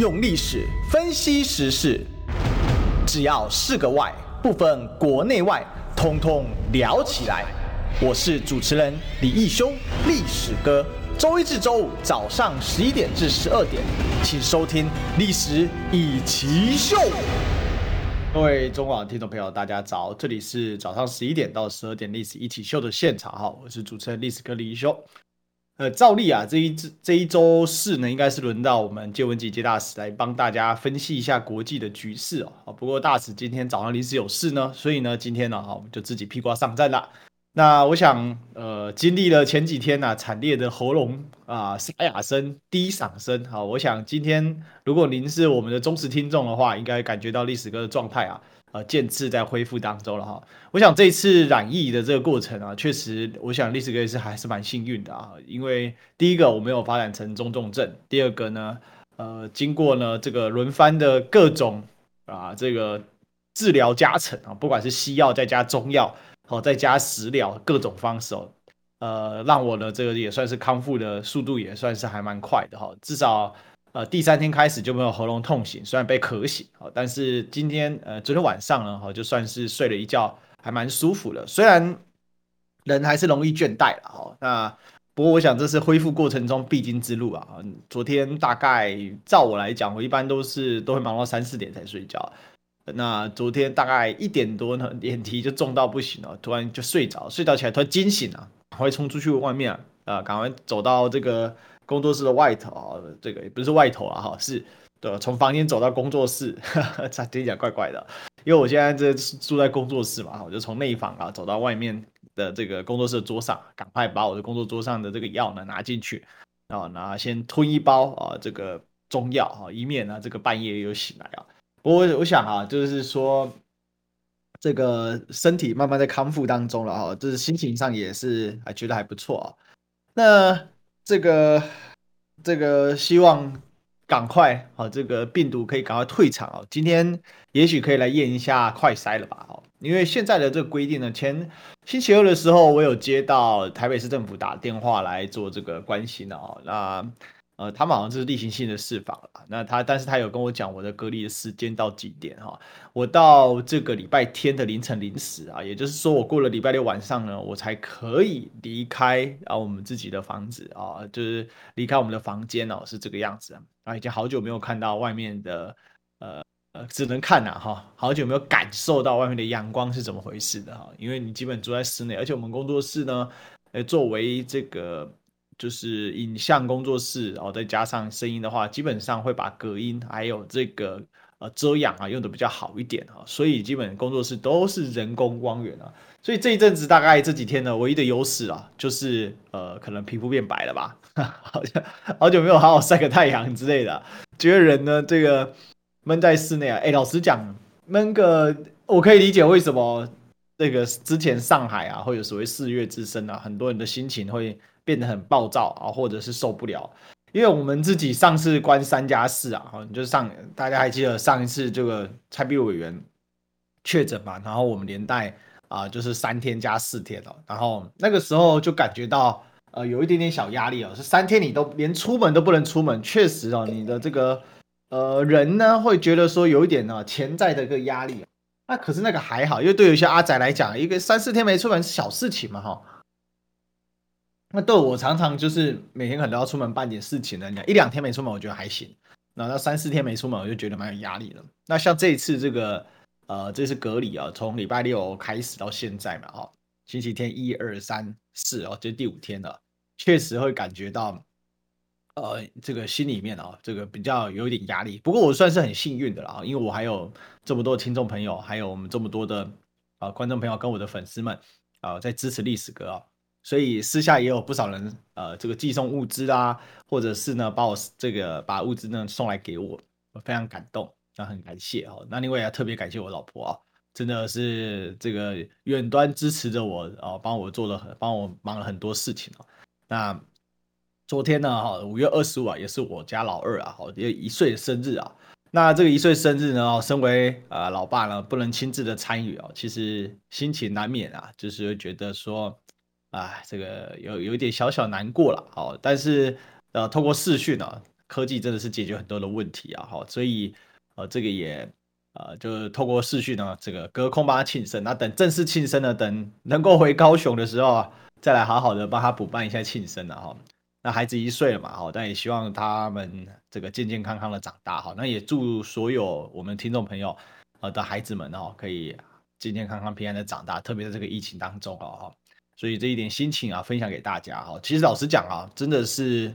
用历史分析时事，只要是个“外”，不分国内外，通通聊起来。我是主持人李义修，历史哥。周一至周五早上十一点至十二点，请收听《历史一起秀》。各位中广听众朋友，大家早，这里是早上十一点到十二点《历史一起秀》的现场哈，我是主持人历史哥李义修。呃，照例啊，这一这一周四呢，应该是轮到我们借文汲介大使来帮大家分析一下国际的局势哦。不过大使今天早上临时有事呢，所以呢，今天呢，哈，我们就自己披挂上阵了。那我想，呃，经历了前几天呢、啊、惨烈的喉咙啊沙哑声、低嗓声，好，我想今天如果您是我们的忠实听众的话，应该感觉到历史哥的状态啊。呃，渐次在恢复当中了哈。我想这次染疫的这个过程啊，确实，我想历史哥也是还是蛮幸运的啊。因为第一个我没有发展成中重症，第二个呢，呃，经过呢这个轮番的各种啊这个治疗加成啊，不管是西药再加中药，好再加食疗各种方式哦，呃，让我的这个也算是康复的速度也算是还蛮快的哈，至少。呃，第三天开始就没有喉咙痛醒，虽然被咳醒，但是今天呃，昨天晚上呢，哈，就算是睡了一觉，还蛮舒服的。虽然人还是容易倦怠了，哈，那不过我想这是恢复过程中必经之路啊。昨天大概照我来讲，我一般都是都会忙到三四点才睡觉。那昨天大概一点多呢，眼皮就重到不行了，突然就睡着，睡着起来突然惊醒了，赶快冲出去外面啊，赶快走到这个。工作室的外头啊，这个也不是外头啊，哈，是对，从房间走到工作室，这 听起来怪怪的。因为我现在这住在工作室嘛，我就从内房啊走到外面的这个工作室的桌上，赶快把我的工作桌上的这个药呢拿进去，然后拿先吞一包啊这个中药啊，以免呢这个半夜又醒来啊。不过我想啊，就是说这个身体慢慢在康复当中了哈，就是心情上也是还觉得还不错啊。那。这个这个希望赶快好，这个病毒可以赶快退场哦！今天也许可以来验一下快筛了吧？哦，因为现在的这个规定呢，前星期二的时候我有接到台北市政府打电话来做这个关心的哦，那。呃，他们好像就是例行性的释放了。那他，但是他有跟我讲我的隔离的时间到几点哈？我到这个礼拜天的凌晨零时啊，也就是说我过了礼拜六晚上呢，我才可以离开啊我们自己的房子啊，就是离开我们的房间哦，是这个样子啊。已经好久没有看到外面的，呃呃，只能看呐哈，好久没有感受到外面的阳光是怎么回事的哈，因为你基本住在室内，而且我们工作室呢，呃，作为这个。就是影像工作室，然后再加上声音的话，基本上会把隔音还有这个呃遮阳啊用的比较好一点啊，所以基本工作室都是人工光源啊，所以这一阵子大概这几天呢，唯一的优势啊，就是呃可能皮肤变白了吧，好像好久没有好好晒个太阳之类的，觉得人呢这个闷在室内啊，哎，老实讲闷个我可以理解为什么这个之前上海啊会有所谓四月之声啊，很多人的心情会。变得很暴躁啊，或者是受不了，因为我们自己上次关三加四啊，哈，就上大家还记得上一次这个蔡壁委员确诊嘛，然后我们连带啊就是三天加四天了，然后那个时候就感觉到呃有一点点小压力哦，是三天你都连出门都不能出门，确实哦，你的这个呃人呢会觉得说有一点呢潜在的一个压力，那可是那个还好，因为对有些阿宅来讲，一个三四天没出门是小事情嘛，哈。那对我常常就是每天可能都要出门办点事情的，你一两天没出门我觉得还行，那到三四天没出门我就觉得蛮有压力了。那像这一次这个呃这次隔离啊，从礼拜六开始到现在嘛，哈，星期天一二三四哦，这第五天了，确实会感觉到呃这个心里面啊这个比较有一点压力。不过我算是很幸运的了啊，因为我还有这么多听众朋友，还有我们这么多的啊观众朋友跟我的粉丝们啊在支持历史哥啊。所以私下也有不少人，呃，这个寄送物资啊，或者是呢，把我这个把物资呢送来给我，我非常感动，那很感谢哦。那另外也特别感谢我老婆啊，真的是这个远端支持着我啊，帮我做了很，帮我忙了很多事情啊。那昨天呢，哈，五月二十五啊，也是我家老二啊，好，也一岁的生日啊。那这个一岁生日呢，身为呃老爸呢，不能亲自的参与啊，其实心情难免啊，就是觉得说。啊，这个有有一点小小难过了，好，但是呃，透过视讯呢，科技真的是解决很多的问题啊，哈，所以呃，这个也呃，就透过视讯呢，这个隔空帮他庆生。那等正式庆生呢，等能够回高雄的时候啊，再来好好的帮他补办一下庆生了哈。那孩子一岁了嘛，哈，但也希望他们这个健健康康的长大哈。那也祝所有我们听众朋友呃的孩子们哦，可以健健康康、平安的长大，特别在这个疫情当中啊，哈。所以这一点心情啊，分享给大家哈。其实老实讲啊，真的是。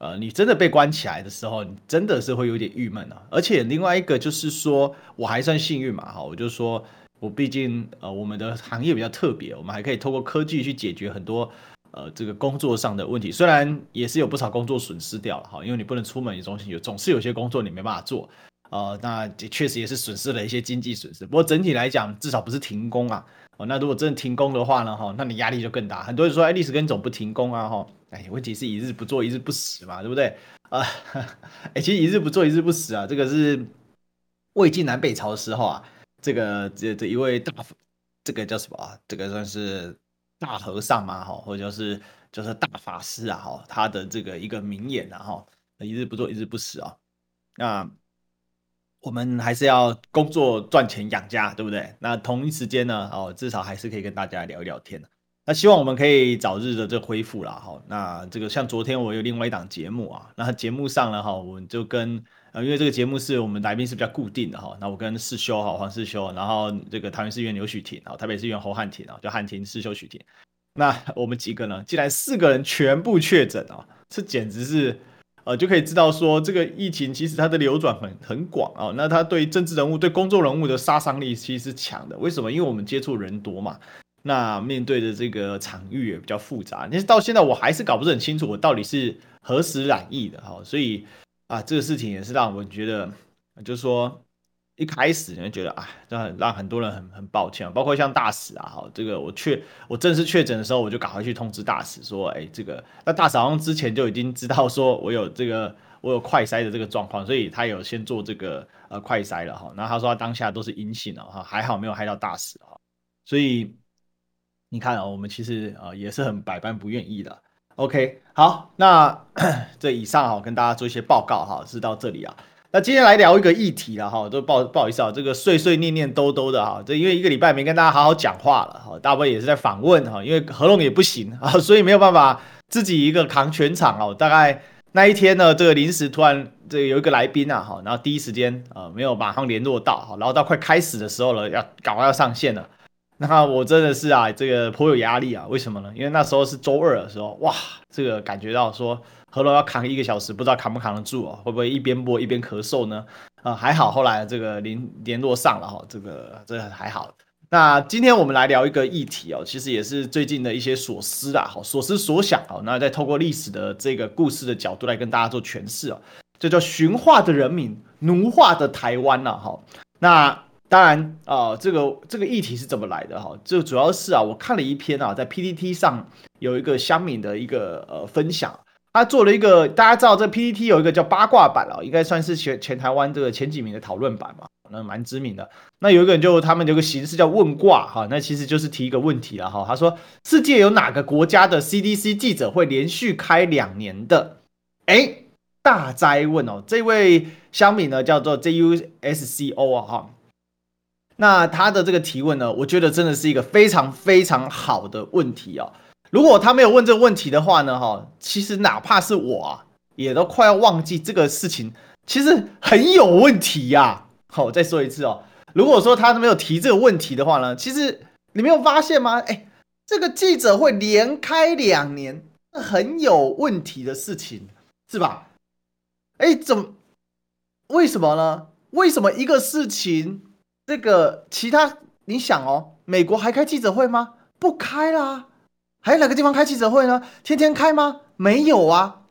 呃，你真的被关起来的时候，你真的是会有点郁闷啊。而且另外一个就是说，我还算幸运嘛，哈，我就说我毕竟呃，我们的行业比较特别，我们还可以透过科技去解决很多呃这个工作上的问题。虽然也是有不少工作损失掉了哈，因为你不能出门，你总有总是有些工作你没办法做，呃，那确实也是损失了一些经济损失。不过整体来讲，至少不是停工啊。哦，那如果真的停工的话呢，哈，那你压力就更大。很多人说，哎，历史跟总不停工啊，哈。哎，问题是一日不做一日不死嘛，对不对？啊，哎，其实一日不做一日不死啊，这个是魏晋南北朝的时候啊，这个这这一位大，这个叫什么啊？这个算是大和尚嘛，哈，或者就是就是大法师啊，哈，他的这个一个名言啊，哈，一日不做一日不死啊。那我们还是要工作赚钱养家，对不对？那同一时间呢，哦，至少还是可以跟大家聊一聊天。那希望我们可以早日的这恢复了哈。那这个像昨天我有另外一档节目啊，那节目上呢哈，我们就跟呃，因为这个节目是我们来宾是比较固定的哈。那我跟世修哈黄世修，然后这个桃园市议员刘许婷啊，台北市议员侯汉廷啊，就汉廷世修许婷。那我们几个呢，竟然四个人全部确诊啊，这简直是呃就可以知道说这个疫情其实它的流转很很广啊。那它对政治人物、对公众人物的杀伤力其实是强的。为什么？因为我们接触人多嘛。那面对的这个场域也比较复杂，但是到现在我还是搞不是很清楚我到底是何时染疫的哈，所以啊，这个事情也是让我觉得，就是说一开始你会觉得啊，让让很多人很很抱歉，包括像大使啊哈，这个我确我正式确诊的时候，我就赶快去通知大使说，哎，这个那大使好像之前就已经知道说我有这个我有快筛的这个状况，所以他有先做这个呃快筛了哈，那他说他当下都是阴性了哈，还好没有害到大使哈，所以。你看啊，我们其实啊也是很百般不愿意的。OK，好，那 这以上哈跟大家做一些报告哈，是到这里啊。那今天来聊一个议题了哈，都不不好意思啊，这个碎碎念念兜兜的哈，这因为一个礼拜没跟大家好好讲话了哈，大部分也是在访问哈，因为合龙也不行啊，所以没有办法自己一个扛全场哦。大概那一天呢，这个临时突然这有一个来宾啊哈，然后第一时间啊没有马上联络到哈，然后到快开始的时候了，要赶快要上线了。那我真的是啊，这个颇有压力啊。为什么呢？因为那时候是周二的时候，哇，这个感觉到说喉咙要扛一个小时，不知道扛不扛得住啊？会不会一边播一边咳嗽呢？啊，还好，后来这个联联络上了哈，这个这个还好。那今天我们来聊一个议题哦，其实也是最近的一些所思啦，好，所思所想啊。那再透过历史的这个故事的角度来跟大家做诠释哦，这叫驯化的人民，奴化的台湾呐，哈，那。当然啊，这个这个议题是怎么来的哈？这主要是啊，我看了一篇啊，在 PPT 上有一个乡民的一个呃分享，他做了一个大家知道这 PPT 有一个叫八卦版啊，应该算是全全台湾这个前几名的讨论版嘛，那蛮知名的。那有一个人就他们有个形式叫问卦哈，那其实就是提一个问题了哈。他说世界有哪个国家的 CDC 记者会连续开两年的？哎，大灾问哦，这位乡民呢叫做 JUSCO 啊哈。那他的这个提问呢，我觉得真的是一个非常非常好的问题哦。如果他没有问这个问题的话呢，哈，其实哪怕是我啊，也都快要忘记这个事情其实很有问题呀。好，我再说一次哦。如果说他没有提这个问题的话呢，其实你没有发现吗？哎，这个记者会连开两年，很有问题的事情是吧？哎，怎么？为什么呢？为什么一个事情？这个其他你想哦，美国还开记者会吗？不开啦。还有哪个地方开记者会呢？天天开吗？没有啊。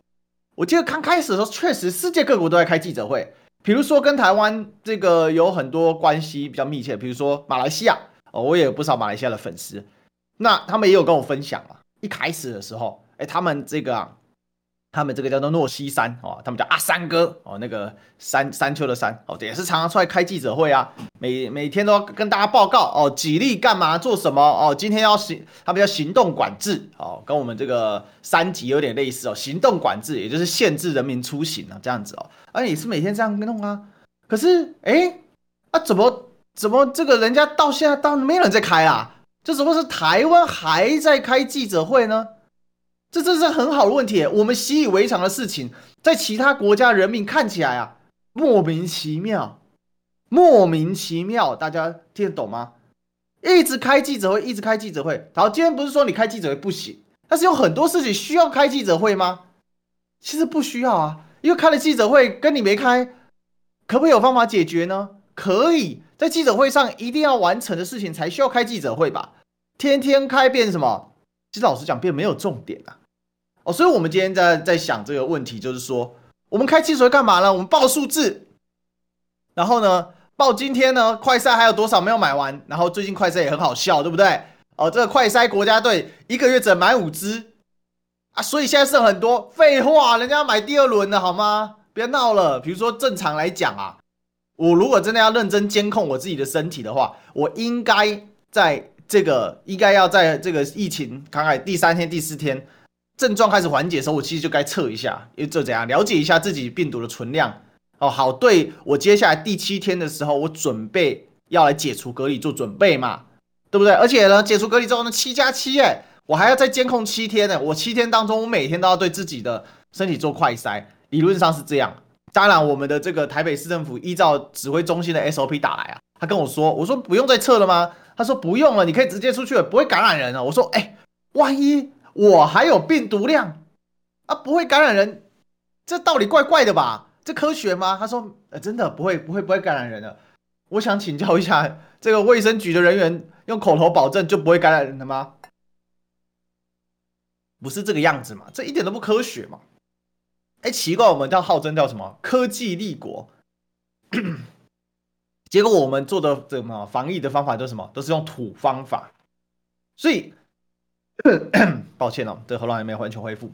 我记得刚开始的时候，确实世界各国都在开记者会。比如说跟台湾这个有很多关系比较密切，比如说马来西亚哦，我也有不少马来西亚的粉丝。那他们也有跟我分享啊，一开始的时候，哎，他们这个啊，他们这个叫做诺西山哦，他们叫阿三哥哦，那个山山丘的山哦，也是常常出来开记者会啊，每每天都要跟大家报告哦，几例干嘛做什么哦，今天要行，他们叫行动管制哦，跟我们这个三级有点类似哦，行动管制也就是限制人民出行啊，这样子哦，啊、也是每天这样弄啊，可是哎，啊怎么怎么这个人家到现在到没有人在开啊？这怎么是台湾还在开记者会呢？这真是很好的问题，我们习以为常的事情，在其他国家人民看起来啊，莫名其妙，莫名其妙，大家听得懂吗？一直开记者会，一直开记者会。然后今天不是说你开记者会不行，但是有很多事情需要开记者会吗？其实不需要啊，因为开了记者会跟你没开，可不可以有方法解决呢？可以，在记者会上一定要完成的事情才需要开记者会吧？天天开变什么？其实老实讲，变没有重点啊。哦，所以我们今天在在想这个问题，就是说，我们开记者会干嘛呢？我们报数字，然后呢，报今天呢，快筛还有多少没有买完？然后最近快筛也很好笑，对不对？哦，这个快筛国家队一个月只买五支啊，所以现在剩很多。废话，人家买第二轮的好吗？别闹了。比如说正常来讲啊，我如果真的要认真监控我自己的身体的话，我应该在这个应该要在这个疫情刚开第三天、第四天。症状开始缓解的时候，我其实就该测一下，因为这怎样了解一下自己病毒的存量哦，好，对我接下来第七天的时候，我准备要来解除隔离做准备嘛，对不对？而且呢，解除隔离之后呢，七加七，哎，我还要再监控七天呢，我七天当中，我每天都要对自己的身体做快筛，理论上是这样。当然，我们的这个台北市政府依照指挥中心的 SOP 打来啊，他跟我说，我说不用再测了吗？他说不用了，你可以直接出去了，不会感染人了。我说，哎，万一。我还有病毒量啊，不会感染人，这道理怪怪的吧？这科学吗？他说，呃，真的不会，不会，不会感染人的。我想请教一下，这个卫生局的人员用口头保证就不会感染人的吗？不是这个样子嘛？这一点都不科学嘛？哎，奇怪，我们叫号称叫什么科技立国，结果我们做的什么防疫的方法都是什么？都是用土方法，所以。抱歉哦，这喉咙还没有完全恢复，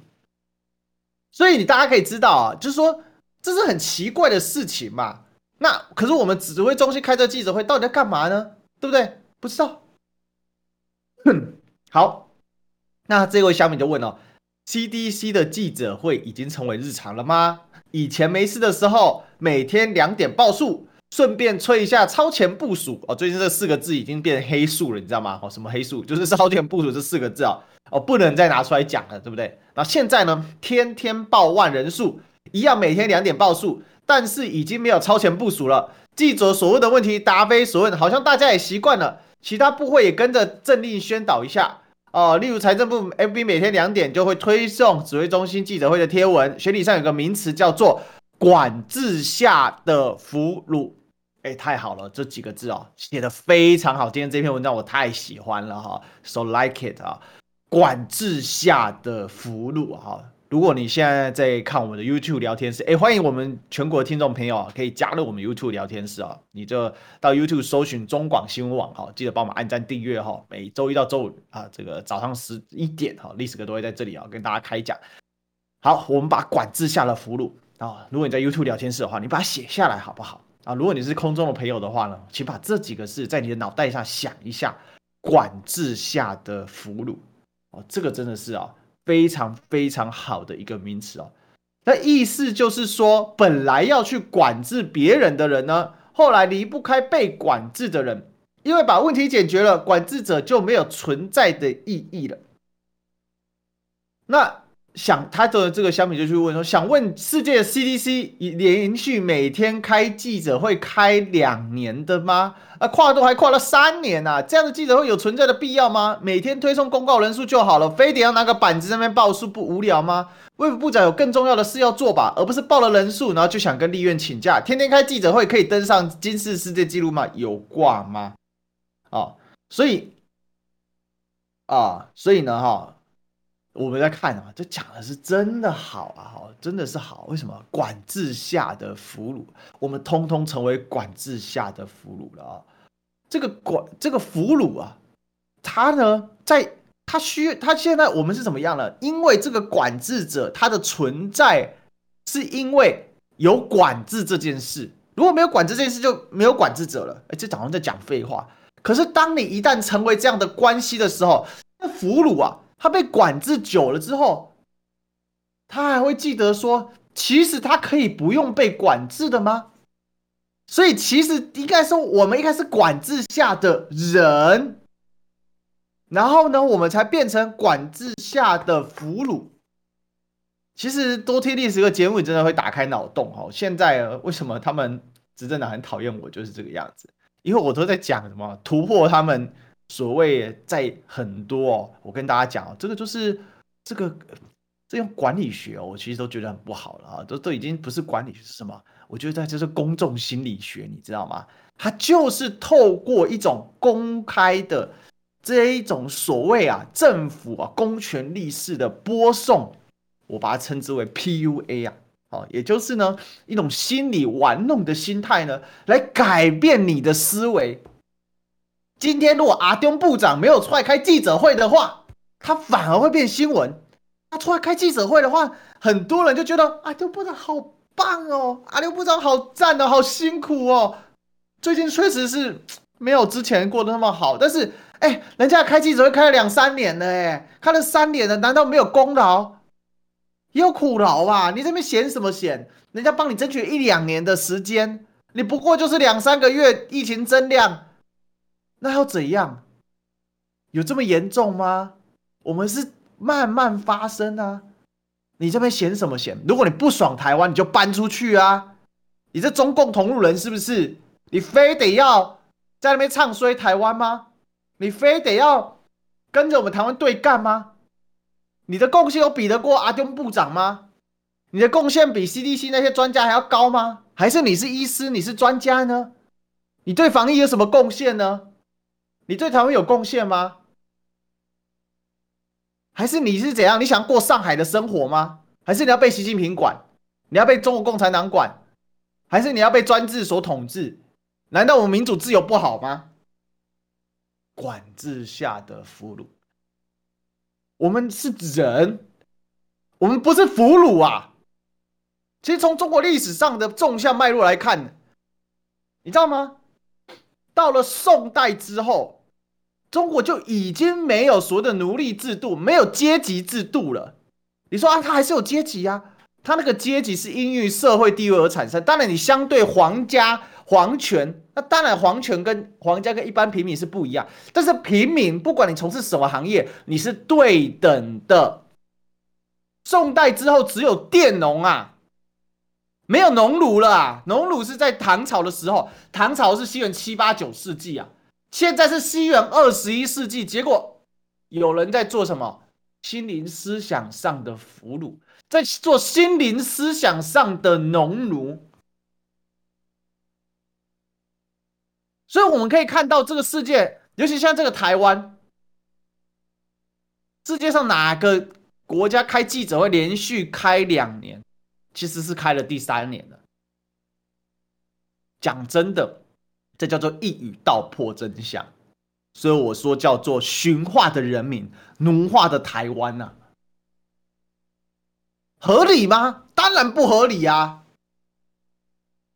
所以你大家可以知道啊，就是说这是很奇怪的事情嘛。那可是我们指挥中心开这记者会到底在干嘛呢？对不对？不知道。哼，好，那这位小米就问了：CDC 的记者会已经成为日常了吗？以前没事的时候，每天两点报数。顺便吹一下超前部署哦，最近这四个字已经变黑数了，你知道吗？哦，什么黑数？就是超前部署这四个字哦，哦，不能再拿出来讲了，对不对？那现在呢，天天报万人数，一样每天两点报数，但是已经没有超前部署了。记者所问的问题答非所问，好像大家也习惯了，其他部会也跟着政令宣导一下哦。例如财政部 FB 每天两点就会推送指挥中心记者会的贴文，学理上有个名词叫做管制下的俘虏。哎，太好了，这几个字哦，写的非常好。今天这篇文章我太喜欢了哈，so like it 啊，管制下的俘虏哈。如果你现在在看我们的 YouTube 聊天室，哎，欢迎我们全国听众朋友啊，可以加入我们 YouTube 聊天室啊。你就到 YouTube 搜寻中广新闻网哈，记得帮我们按赞订阅哈。每周一到周五啊，这个早上十一点哈，历史哥都会在这里啊跟大家开讲。好，我们把管制下的俘虏啊，如果你在 YouTube 聊天室的话，你把它写下来好不好？啊，如果你是空中的朋友的话呢，请把这几个字在你的脑袋上想一下，管制下的俘虏哦，这个真的是啊非常非常好的一个名词哦。那意思就是说，本来要去管制别人的人呢，后来离不开被管制的人，因为把问题解决了，管制者就没有存在的意义了。那。想他的这个小米就去问说，想问世界 CDC 连续每天开记者会开两年的吗？啊，跨度还跨了三年呐、啊！这样的记者会有存在的必要吗？每天推送公告人数就好了，非得要拿个板子在那边报数不无聊吗？卫福部长有更重要的事要做吧，而不是报了人数然后就想跟立院请假，天天开记者会可以登上金氏世界纪录吗？有挂吗？哦，所以啊，所以呢，哈。我们在看啊，这讲的是真的好啊，好，真的是好。为什么？管制下的俘虏，我们通通成为管制下的俘虏了啊！这个管这个俘虏啊，他呢，在他需他现在我们是怎么样了？因为这个管制者他的存在，是因为有管制这件事。如果没有管制这件事，就没有管制者了。哎，这好像在讲废话。可是当你一旦成为这样的关系的时候，那俘虏啊，他被管制久了之后，他还会记得说，其实他可以不用被管制的吗？所以其实应该说，我们应该是管制下的人。然后呢，我们才变成管制下的俘虏。其实多听历史个节目，真的会打开脑洞哦。现在为什么他们执政党很讨厌我，就是这个样子。因为我都在讲什么突破他们所谓在很多。哦我跟大家讲，这个就是这个这种管理学，我其实都觉得很不好了啊。都都已经不是管理学是什么？我觉得在这是公众心理学，你知道吗？它就是透过一种公开的。这一种所谓啊，政府啊，公权力式的播送，我把它称之为 PUA 啊，哦，也就是呢，一种心理玩弄的心态呢，来改变你的思维。今天如果阿东部长没有出来开记者会的话，他反而会变新闻。他出来开记者会的话，很多人就觉得阿东部长好棒哦，阿中部长好赞哦，好辛苦哦。最近确实是没有之前过得那么好，但是。哎，人家开记者会开了两三年了，哎，开了三年了，难道没有功劳？也有苦劳吧？你这边嫌什么嫌？人家帮你争取一两年的时间，你不过就是两三个月，疫情增量，那要怎样？有这么严重吗？我们是慢慢发生啊。你这边嫌什么嫌？如果你不爽台湾，你就搬出去啊！你这中共同路人是不是？你非得要在那边唱衰台湾吗？你非得要跟着我们台湾对干吗？你的贡献有比得过阿中部长吗？你的贡献比 CDC 那些专家还要高吗？还是你是医师，你是专家呢？你对防疫有什么贡献呢？你对台湾有贡献吗？还是你是怎样？你想过上海的生活吗？还是你要被习近平管？你要被中国共产党管？还是你要被专制所统治？难道我们民主自由不好吗？管制下的俘虏，我们是人，我们不是俘虏啊！其实从中国历史上的纵向脉络来看，你知道吗？到了宋代之后，中国就已经没有所谓的奴隶制度，没有阶级制度了。你说啊，他还是有阶级啊？他那个阶级是因为社会地位而产生。当然，你相对皇家。皇权，那当然，皇权跟皇家跟一般平民是不一样。但是平民，不管你从事什么行业，你是对等的。宋代之后，只有佃农啊，没有农奴了啊。农奴是在唐朝的时候，唐朝是西元七八九世纪啊，现在是西元二十一世纪。结果有人在做什么？心灵思想上的俘虏，在做心灵思想上的农奴。所以我们可以看到，这个世界，尤其像这个台湾，世界上哪个国家开记者会连续开两年，其实是开了第三年了。讲真的，这叫做一语道破真相。所以我说叫做驯化的人民，奴化的台湾呐，合理吗？当然不合理啊。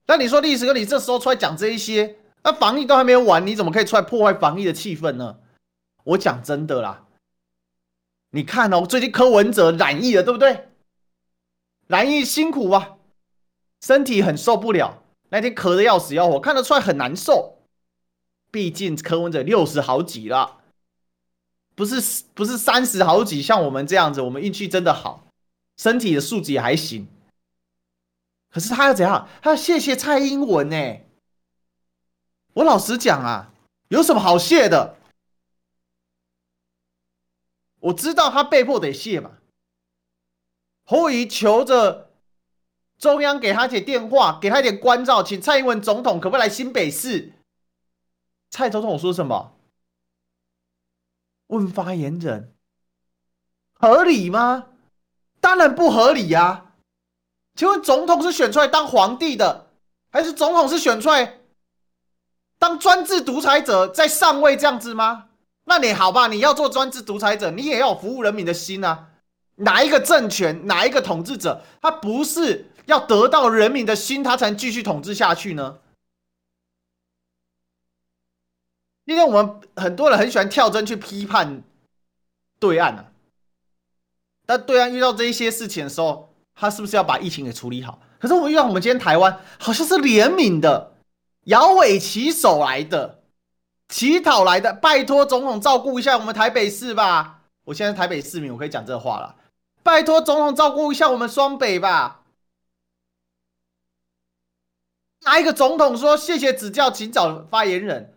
那你说历史哥，你这时候出来讲这一些？那防疫都还没有完，你怎么可以出来破坏防疫的气氛呢？我讲真的啦，你看哦，最近柯文哲染疫了，对不对？染疫辛苦啊，身体很受不了，那天咳的要死要活，看得出来很难受。毕竟柯文哲六十好几了，不是不是三十好几，像我们这样子，我们运气真的好，身体的素质也还行。可是他要怎样？他要谢谢蔡英文呢？我老实讲啊，有什么好谢的？我知道他被迫得谢嘛。侯友宜求着中央给他一点电话，给他一点关照，请蔡英文总统可不可以来新北市？蔡总统说什么？问发言人，合理吗？当然不合理呀！请问总统是选出来当皇帝的，还是总统是选出来？当专制独裁者在上位这样子吗？那你好吧，你要做专制独裁者，你也要服务人民的心啊。哪一个政权，哪一个统治者，他不是要得到人民的心，他才能继续统治下去呢？今天我们很多人很喜欢跳针去批判对岸啊，但对岸遇到这一些事情的时候，他是不是要把疫情给处理好？可是我们遇到我们今天台湾，好像是怜悯的，摇尾乞手来的，乞讨来的，拜托总统照顾一下我们台北市吧。我现在台北市民，我可以讲这话了。拜托总统照顾一下我们双北吧。哪一个总统说谢谢指教，请找发言人？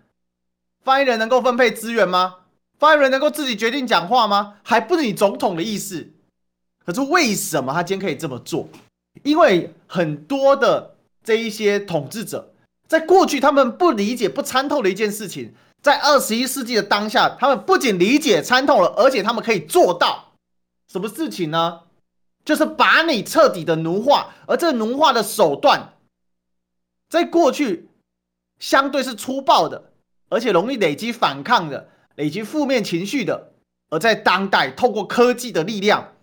发言人能够分配资源吗？发言人能够自己决定讲话吗？还不是你总统的意思。可是为什么他今天可以这么做？因为很多的这一些统治者，在过去他们不理解、不参透的一件事情，在二十一世纪的当下，他们不仅理解、参透了，而且他们可以做到。什么事情呢？就是把你彻底的奴化，而这奴化的手段，在过去相对是粗暴的，而且容易累积反抗的、累积负面情绪的，而在当代透过科技的力量，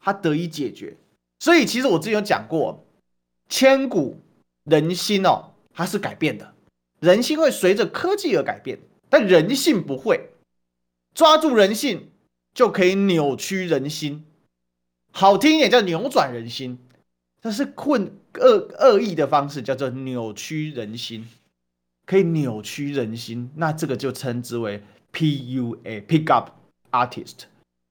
它得以解决。所以，其实我之前有讲过，千古人心哦，它是改变的，人心会随着科技而改变，但人性不会。抓住人性。就可以扭曲人心，好听一点叫扭转人心，但是混恶恶意的方式叫做扭曲人心，可以扭曲人心，那这个就称之为 PUA pick up artist，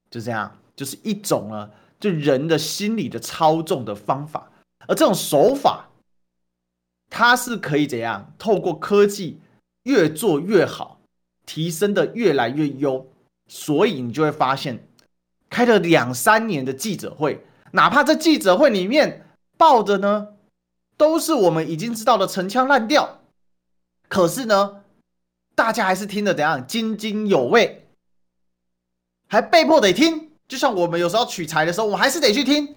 就这样，就是一种呢，就人的心理的操纵的方法，而这种手法，它是可以怎样透过科技越做越好，提升的越来越优。所以你就会发现，开了两三年的记者会，哪怕这记者会里面报的呢，都是我们已经知道的陈腔滥调，可是呢，大家还是听得怎样津津有味，还被迫得听。就像我们有时候取材的时候，我还是得去听，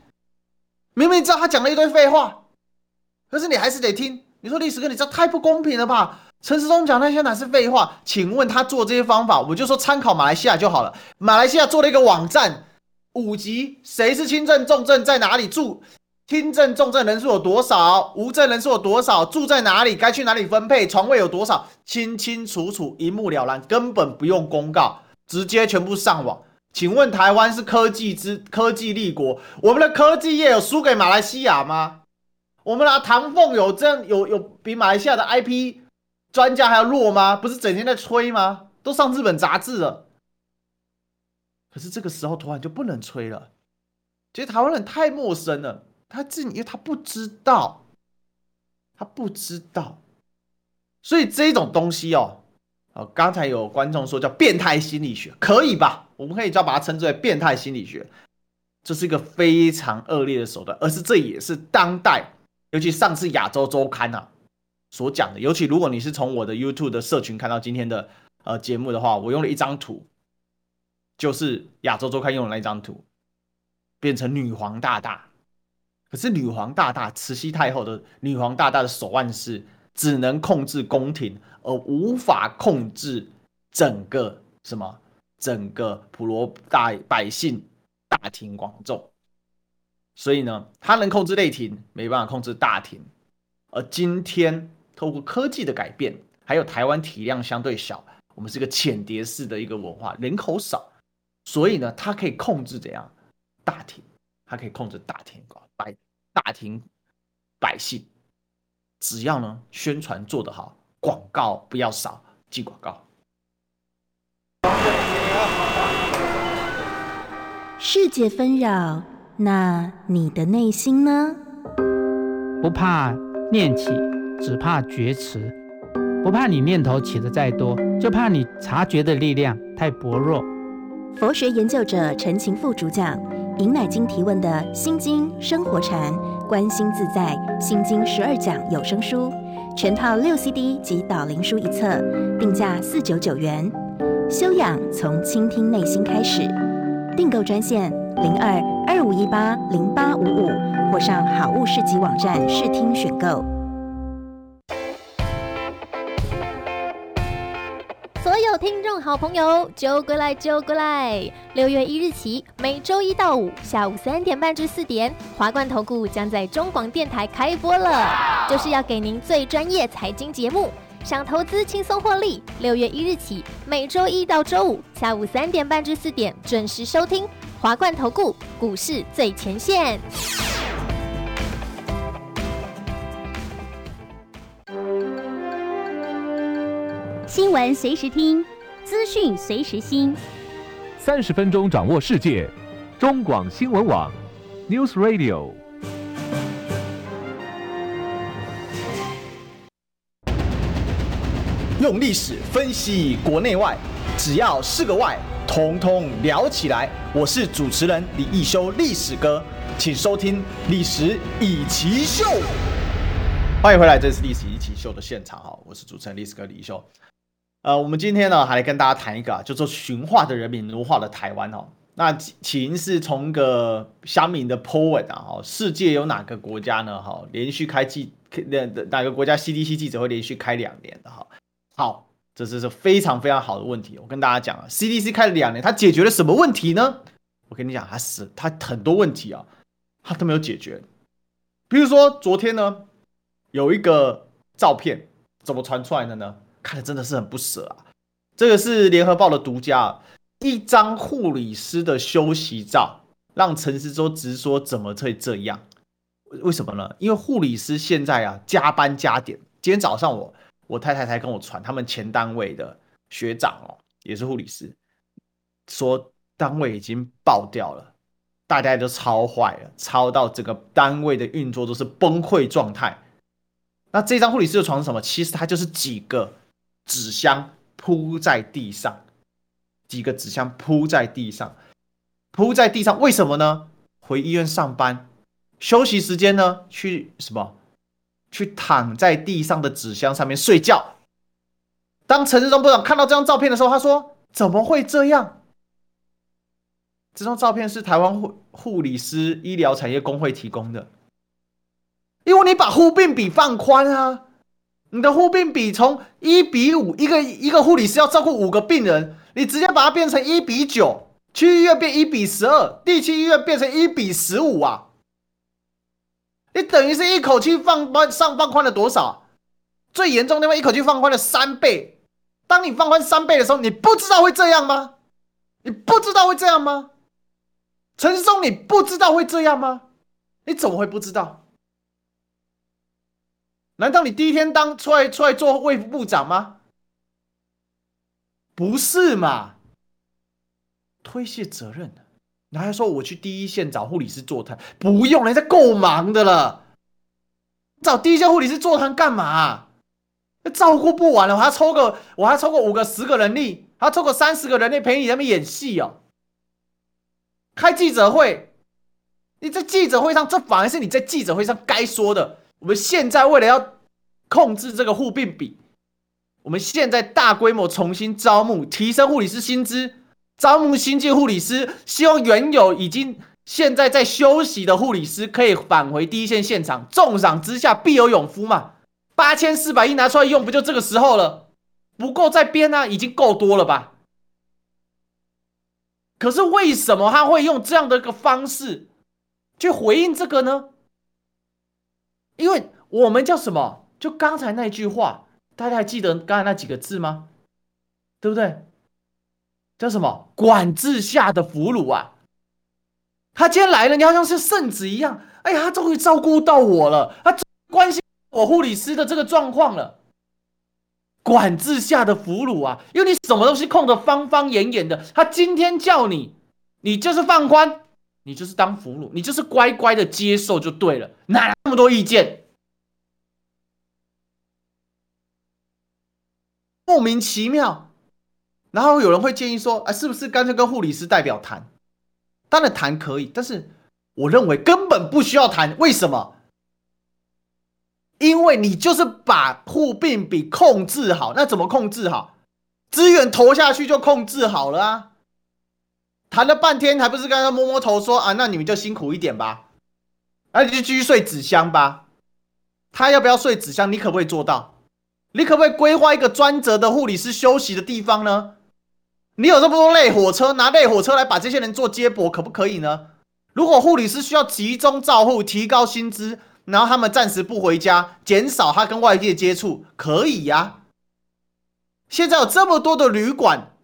明明知道他讲了一堆废话，可是你还是得听。你说历史哥，你这太不公平了吧？陈时中讲那些哪是废话？请问他做这些方法，我就说参考马来西亚就好了。马来西亚做了一个网站，五级谁是轻症重症，在哪里住？轻症重症人数有多少？无症人数有多少？住在哪里？该去哪里分配？床位有多少？清清楚楚，一目了然，根本不用公告，直接全部上网。请问台湾是科技之科技立国，我们的科技业有输给马来西亚吗？我们拿唐凤有这样有有比马来西亚的 IP？专家还要弱吗？不是整天在吹吗？都上日本杂志了。可是这个时候突然就不能吹了，其实台湾人太陌生了，他自己因为他不知道，他不知道，所以这种东西哦，哦，刚才有观众说叫变态心理学，可以吧？我们可以叫把它称之为变态心理学，这是一个非常恶劣的手段，而是这也是当代，尤其上次亚洲周刊啊。所讲的，尤其如果你是从我的 YouTube 的社群看到今天的呃节目的话，我用了一张图，就是亚洲周刊用的那一张图，变成女皇大大。可是女皇大大，慈禧太后的女皇大大的手腕是只能控制宫廷，而无法控制整个什么整个普罗大百姓大庭广众。所以呢，他能控制内廷，没办法控制大庭。而今天。透过科技的改变，还有台湾体量相对小，我们是一个浅碟式的一个文化，人口少，所以呢，它可以控制怎样大庭，它可以控制大庭百大庭百姓，只要呢宣传做得好，广告不要少，记广告。世界纷扰，那你的内心呢？不怕念起。只怕觉迟，不怕你念头起得再多，就怕你察觉的力量太薄弱。佛学研究者陈晴副主讲，尹乃菁提问的心经生活禅，观心自在心经十二讲有声书，全套六 CD 及导灵书一册，定价四九九元。修养从倾听内心开始，订购专线零二二五一八零八五五，或上好物市集网站试听选购。听众好朋友，揪过来揪过来！六月一日起，每周一到五下午三点半至四点，华冠投顾将在中广电台开播了，就是要给您最专业财经节目。想投资轻松获利，六月一日起，每周一到周五下午三点半至四点准时收听华冠投顾股市最前线。新闻随时听，资讯随时新，三十分钟掌握世界。中广新闻网，News Radio。用历史分析国内外，只要是个“外”，统统聊起来。我是主持人李一修，历史哥，请收听《历史以奇秀》。欢迎回来，这是《历史易起秀》的现场哈，我是主持人历史哥李一修。呃，我们今天呢，还来跟大家谈一个啊，叫做驯化的人民，奴化的台湾哦。那起因是从个乡民的 po 文啊，哈，世界有哪个国家呢？哈，连续开记，哪哪个国家 CDC 记者会连续开两年的哈？好，这是是非常非常好的问题。我跟大家讲啊，CDC 开了两年，它解决了什么问题呢？我跟你讲，它是它很多问题啊，它都没有解决。比如说昨天呢，有一个照片怎么传出来的呢？看的真的是很不舍啊。这个是联合报的独家，一张护理师的休息照，让陈时中直说怎么会这样？为什么呢？因为护理师现在啊加班加点。今天早上我。我太太才跟我传，他们前单位的学长哦，也是护理师，说单位已经爆掉了，大家都超坏了，超到整个单位的运作都是崩溃状态。那这张护理师的床是什么？其实它就是几个纸箱铺在地上，几个纸箱铺在地上，铺在地上，为什么呢？回医院上班，休息时间呢？去什么？去躺在地上的纸箱上面睡觉。当陈志忠部长看到这张照片的时候，他说：“怎么会这样？”这张照片是台湾护护理师医疗产业工会提供的，因为你把护病比放宽啊，你的护病比从一比五，一个一个护理师要照顾五个病人，你直接把它变成一比九，区医院变一比十二，地区医院变成一比十五啊。你等于是一口气放宽上放宽了多少？最严重的话，一口气放宽了三倍。当你放宽三倍的时候，你不知道会这样吗？你不知道会这样吗？陈松，你不知道会这样吗？你怎么会不知道？难道你第一天当出来出来做卫部长吗？不是嘛？推卸责任的。他还说：“我去第一线找护理师座谈，不用，人家够忙的了。找第一线护理师座谈干嘛？照顾不完了，我还抽个，我还抽个五个、十个人力，还抽个三十个人力陪你在那边演戏哦。开记者会，你在记者会上，这反而是你在记者会上该说的。我们现在为了要控制这个护病比，我们现在大规模重新招募，提升护理师薪资。”招募新进护理师，希望原有已经现在在休息的护理师可以返回第一线现场。重赏之下必有勇夫嘛，八千四百亿拿出来用，不就这个时候了？不够再编啊，已经够多了吧？可是为什么他会用这样的一个方式去回应这个呢？因为我们叫什么？就刚才那句话，大家还记得刚才那几个字吗？对不对？叫什么？管制下的俘虏啊！他今天来了，你好像是圣旨一样。哎呀，他终于照顾到我了，他关心我护理师的这个状况了。管制下的俘虏啊，因为你什么东西控得方方严严的，他今天叫你，你就是放宽，你就是当俘虏，你就是乖乖的接受就对了，哪这么多意见？莫名其妙。然后有人会建议说：“啊，是不是干脆跟护理师代表谈？当然谈可以，但是我认为根本不需要谈。为什么？因为你就是把护病比控制好，那怎么控制好？资源投下去就控制好了啊！谈了半天，还不是刚刚摸摸头说啊？那你们就辛苦一点吧，那你就继续睡纸箱吧。他要不要睡纸箱？你可不可以做到？你可不可以规划一个专责的护理师休息的地方呢？你有这么多类火车，拿类火车来把这些人做接驳，可不可以呢？如果护理师需要集中照护，提高薪资，然后他们暂时不回家，减少他跟外界接触，可以呀、现在有这么多的旅馆，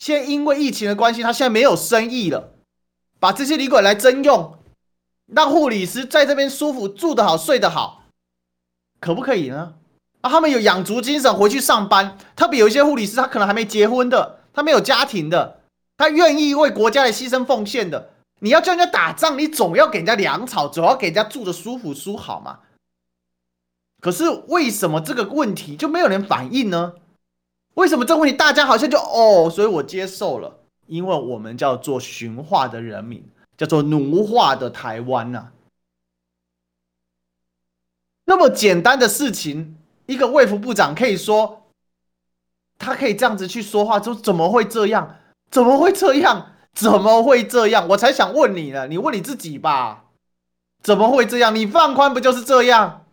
现在因为疫情的关系，他现在没有生意了，把这些旅馆来征用，让护理师在这边舒服，住得好，睡得好，可不可以呢？啊，他们有养足精神回去上班，特别有一些护理师，他可能还没结婚的，他没有家庭的，他愿意为国家来牺牲奉献的。你要叫人家打仗，你总要给人家粮草，总要给人家住得舒服舒好嘛。可是为什么这个问题就没有人反应呢？为什么这个问题大家好像就哦，所以我接受了，因为我们叫做驯化的人民，叫做奴化的台湾呐、啊。那么简单的事情。一个卫福部长可以说，他可以这样子去说话，就怎么会这样？怎么会这样？怎么会这样？我才想问你呢，你问你自己吧，怎么会这样？你放宽不就是这样？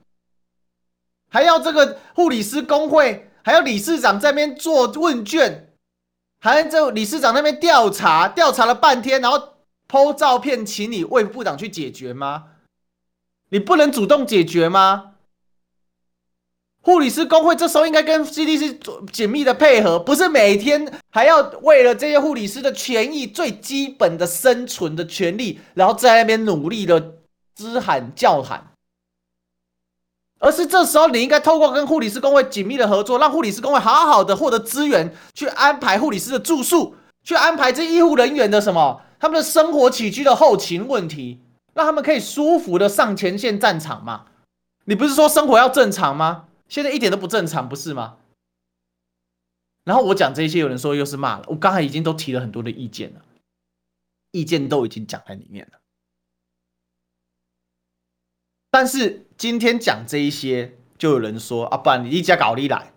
还要这个护理师工会，还要理事长在那边做问卷，还要这理事长那边调查，调查了半天，然后 PO 照片，请你卫部长去解决吗？你不能主动解决吗？护理师工会这时候应该跟 CDC 紧密的配合，不是每天还要为了这些护理师的权益、最基本的生存的权利，然后在那边努力的吱喊叫喊，而是这时候你应该透过跟护理师工会紧密的合作，让护理师工会好好的获得资源，去安排护理师的住宿，去安排这医护人员的什么他们的生活起居的后勤问题，让他们可以舒服的上前线战场嘛？你不是说生活要正常吗？现在一点都不正常，不是吗？然后我讲这些，有人说又是骂了。我刚才已经都提了很多的意见了，意见都已经讲在里面了。但是今天讲这一些，就有人说啊，不然你一家搞你来。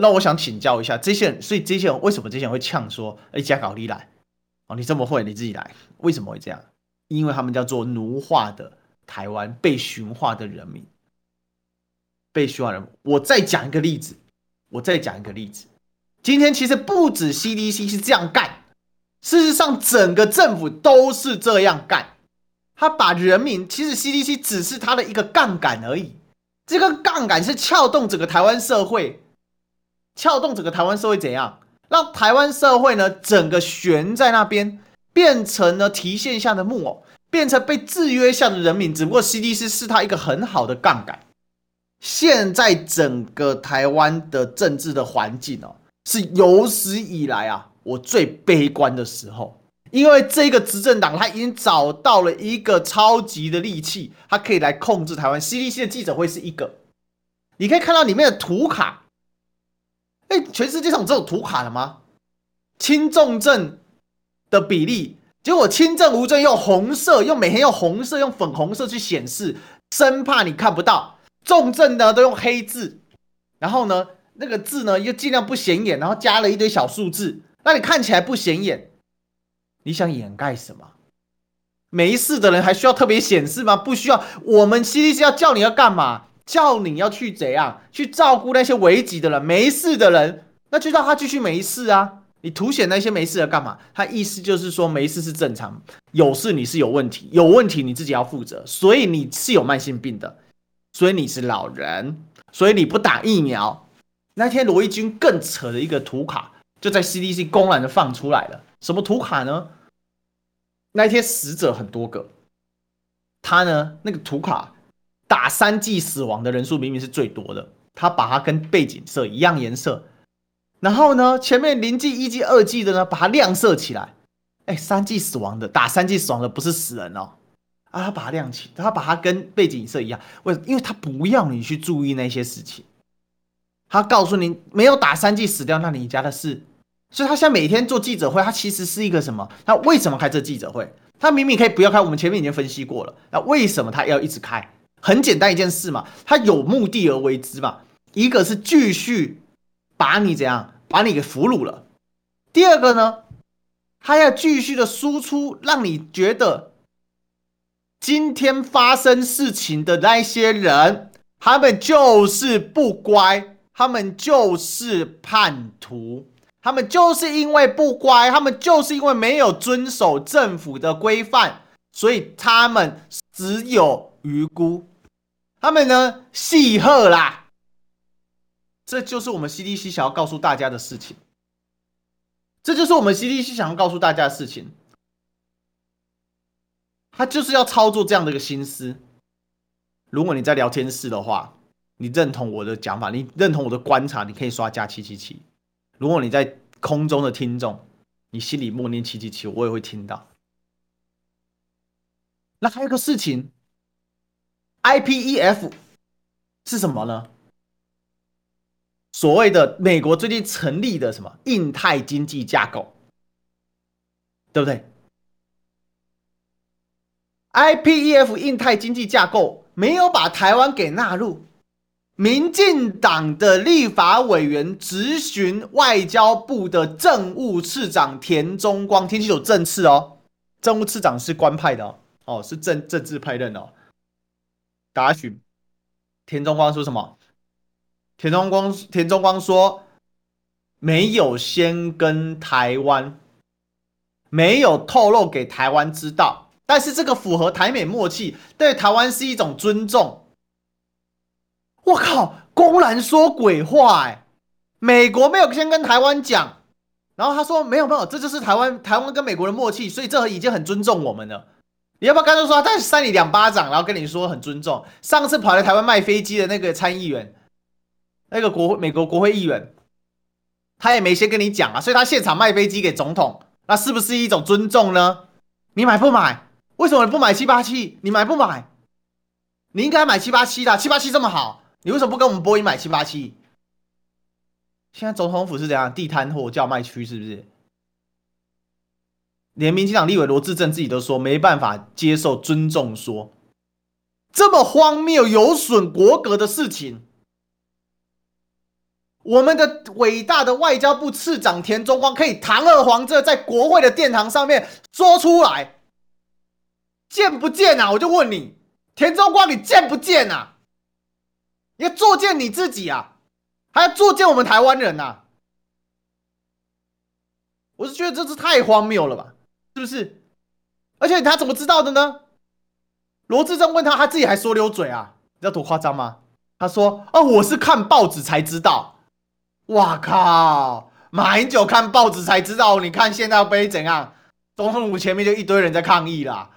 那我想请教一下这些人，所以这些人为什么这些人会呛说一家搞你来？哦，你这么会，你自己来，为什么会这样？因为他们叫做奴化的台湾，被驯化的人民。被需要人，我再讲一个例子，我再讲一个例子。今天其实不止 CDC 是这样干，事实上整个政府都是这样干。他把人民，其实 CDC 只是他的一个杠杆而已。这个杠杆是撬动整个台湾社会，撬动整个台湾社会怎样？让台湾社会呢整个悬在那边，变成了提线下的木偶，变成被制约下的人民。只不过 CDC 是他一个很好的杠杆。现在整个台湾的政治的环境哦，是有史以来啊，我最悲观的时候，因为这个执政党他已经找到了一个超级的利器，他可以来控制台湾。CDC 的记者会是一个，你可以看到里面的图卡，哎，全世界上只有这种图卡了吗？轻重症的比例，结果轻症无症用红色，用每天用红色，用粉红色去显示，生怕你看不到。重症呢都用黑字，然后呢那个字呢又尽量不显眼，然后加了一堆小数字，让你看起来不显眼。你想掩盖什么？没事的人还需要特别显示吗？不需要。我们 CDC 要叫你要干嘛？叫你要去怎样去照顾那些危急的人？没事的人，那就让他继续没事啊。你凸显那些没事的干嘛？他意思就是说没事是正常，有事你是有问题，有问题你自己要负责，所以你是有慢性病的。所以你是老人，所以你不打疫苗。那天罗一军更扯的一个图卡，就在 CDC 公然的放出来了。什么图卡呢？那天死者很多个，他呢那个图卡打三剂死亡的人数明明是最多的，他把它跟背景色一样颜色，然后呢前面零剂、一剂、二剂的呢把它亮色起来。哎，三剂死亡的打三剂死亡的不是死人哦。啊，他把它亮起，他把它跟背景色一样，为因为他不要你去注意那些事情，他告诉你没有打三剂死掉，那你家的事，所以他现在每天做记者会，他其实是一个什么？他为什么开这记者会？他明明可以不要开，我们前面已经分析过了，那为什么他要一直开？很简单一件事嘛，他有目的而为之嘛，一个是继续把你怎样把你给俘虏了，第二个呢，他要继续的输出，让你觉得。今天发生事情的那些人，他们就是不乖，他们就是叛徒，他们就是因为不乖，他们就是因为没有遵守政府的规范，所以他们只有余辜。他们呢，戏贺啦，这就是我们 CDC 想要告诉大家的事情。这就是我们 CDC 想要告诉大家的事情。他就是要操作这样的一个心思。如果你在聊天室的话，你认同我的讲法，你认同我的观察，你可以刷加七七七。如果你在空中的听众，你心里默念七七七，我也会听到。那还有个事情。IPEF 是什么呢？所谓的美国最近成立的什么印太经济架构，对不对？IPEF 印太经济架构没有把台湾给纳入，民进党的立法委员质询外交部的政务次长田中光，听清楚政次哦，政务次长是官派的哦，哦是政政治派任哦。答询田中光说什么？田中光田中光说没有先跟台湾，没有透露给台湾知道，但是这个符合台美默契，对台湾是一种尊重。我靠，公然说鬼话哎！美国没有先跟台湾讲，然后他说没有没有，这就是台湾台湾跟美国的默契，所以这已经很尊重我们了。你要不要干脆说他扇你两巴掌，然后跟你说很尊重？上次跑来台湾卖飞机的那个参议员，那个国美国国会议员，他也没先跟你讲啊，所以他现场卖飞机给总统，那是不是一种尊重呢？你买不买？为什么不买七八七？你买不买？你应该买七八七的，七八七这么好，你为什么不跟我们波音买七八七？现在总统府是怎样？地摊货叫卖区是不是？连民进党立委罗致政自己都说没办法接受尊重说，这么荒谬有损国格的事情，我们的伟大的外交部次长田中光可以堂而皇之在国会的殿堂上面说出来，贱不贱啊？我就问你，田中光，你贱不贱啊？你要作贱你自己啊，还要作贱我们台湾人呐、啊？我是觉得这是太荒谬了吧？是不是？而且他怎么知道的呢？罗致政问他，他自己还说溜嘴啊！你知道多夸张吗？他说：“哦，我是看报纸才知道。”哇靠！马英九看报纸才知道。你看现在被怎样？总统府前面就一堆人在抗议啦，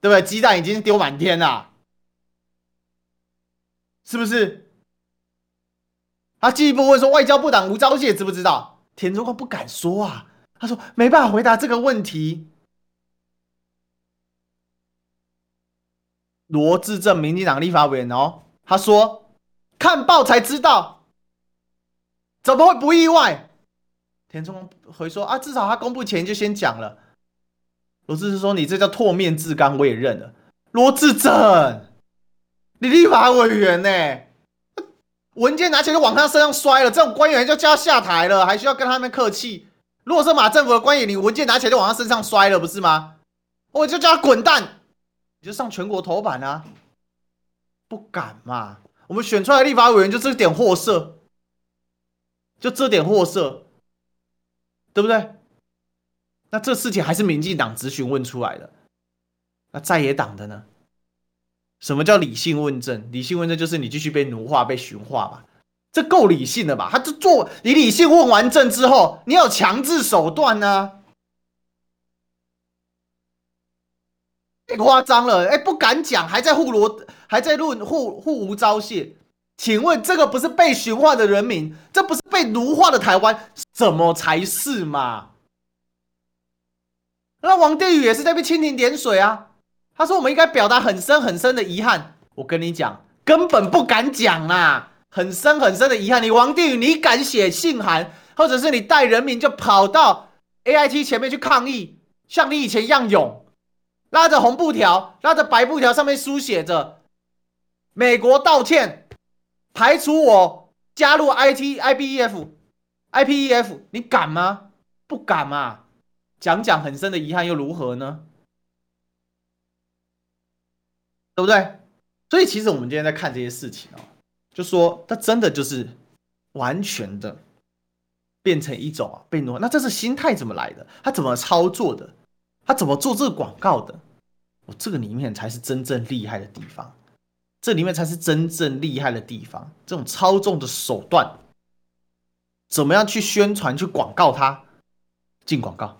对不对？鸡蛋已经丢满天了，是不是？他进一步问说：“外交部长吴钊燮知不知道？”田中光不敢说啊。他说没办法回答这个问题。罗志政，民进党立法委员哦，他说看报才知道，怎么会不意外？田中回说啊，至少他公布前就先讲了。罗志政说你这叫唾面自干，我也认了。罗志政，你立法委员呢？文件拿起来就往他身上摔了，这种官员就叫他下台了，还需要跟他们客气？如果是马政府的官员，你文件拿起来就往他身上摔了，不是吗？我就叫他滚蛋，你就上全国头版啊！不敢嘛？我们选出来的立法委员就这点货色，就这点货色，对不对？那这事情还是民进党质询问出来的，那在野党的呢？什么叫理性问政？理性问政就是你继续被奴化、被驯化嘛。这够理性的吧？他就做你理性问完政之后，你有强制手段呢、啊？太夸张了！哎，不敢讲，还在护罗，还在论护护无招谢。请问这个不是被驯化的人民，这不是被奴化的台湾，怎么才是嘛？那王定宇也是在被蜻蜓点水啊！他说我们应该表达很深很深的遗憾。我跟你讲，根本不敢讲啊！很深很深的遗憾，你王定宇，你敢写信函，或者是你带人民就跑到 AIT 前面去抗议，像你以前一样勇，拉着红布条，拉着白布条，上面书写着“美国道歉，排除我加入 IT IPEF IPEF”，你敢吗？不敢嘛？讲讲很深的遗憾又如何呢？对不对？所以其实我们今天在看这些事情哦。就说他真的就是完全的变成一种啊被挪。那这是心态怎么来的？他怎么操作的？他怎么做这个广告的？我这个里面才是真正厉害的地方，这里面才是真正厉害的地方。这种操纵的手段，怎么样去宣传、去广告它？进广告。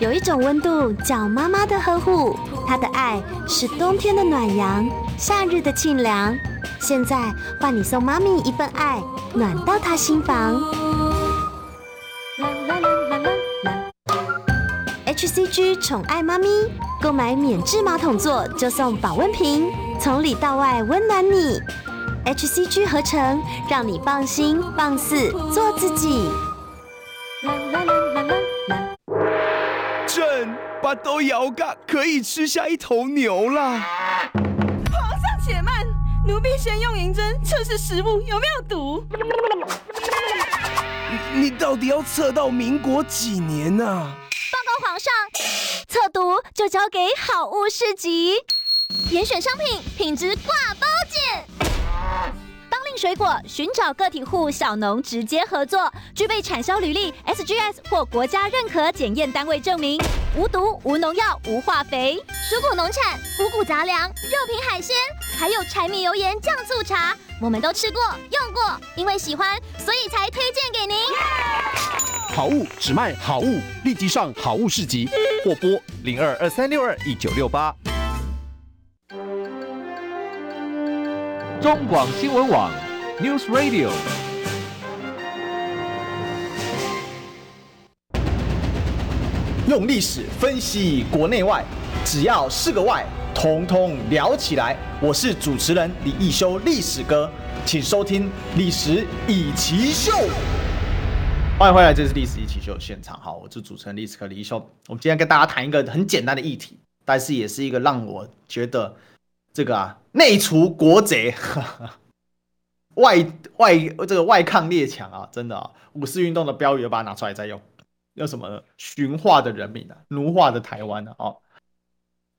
有一种温度叫妈妈的呵护，她的爱是冬天的暖阳，夏日的沁凉。现在换你送妈咪一份爱，暖到她心房。HCG 宠爱妈咪，购买免治马桶座就送保温瓶，从里到外温暖你。HCG 合成，让你放心放肆做自己。朕把豆摇嘎可以吃下一头牛了。皇上且慢，奴婢先用银针测试食物有没有毒。你，你到底要测到民国几年呢、啊？皇上，测毒就交给好物市集，严选商品，品质挂包检。水果寻找个体户小农直接合作，具备产销履历 SGS 或国家认可检验单位证明，无毒、无农药、无化肥。蔬果农产、五谷杂粮、肉品海鲜，还有柴米油盐酱醋茶，我们都吃过用过，因为喜欢，所以才推荐给您。好物只卖好物，立即上好物市集或拨零二二三六二一九六八。中广新闻网，News Radio。用历史分析国内外，只要是个“外”，统统聊起来。我是主持人李易修，历史哥，请收听《历史以奇秀》。欢迎回来，这是历史易起秀现场。好，我是主持人历史哥李易修。我们今天跟大家谈一个很简单的议题，但是也是一个让我觉得这个啊内除国贼，外外这个外抗列强啊，真的啊，五四运动的标语要把它拿出来再用，要什么？驯化的人民啊，奴化的台湾啊。哦，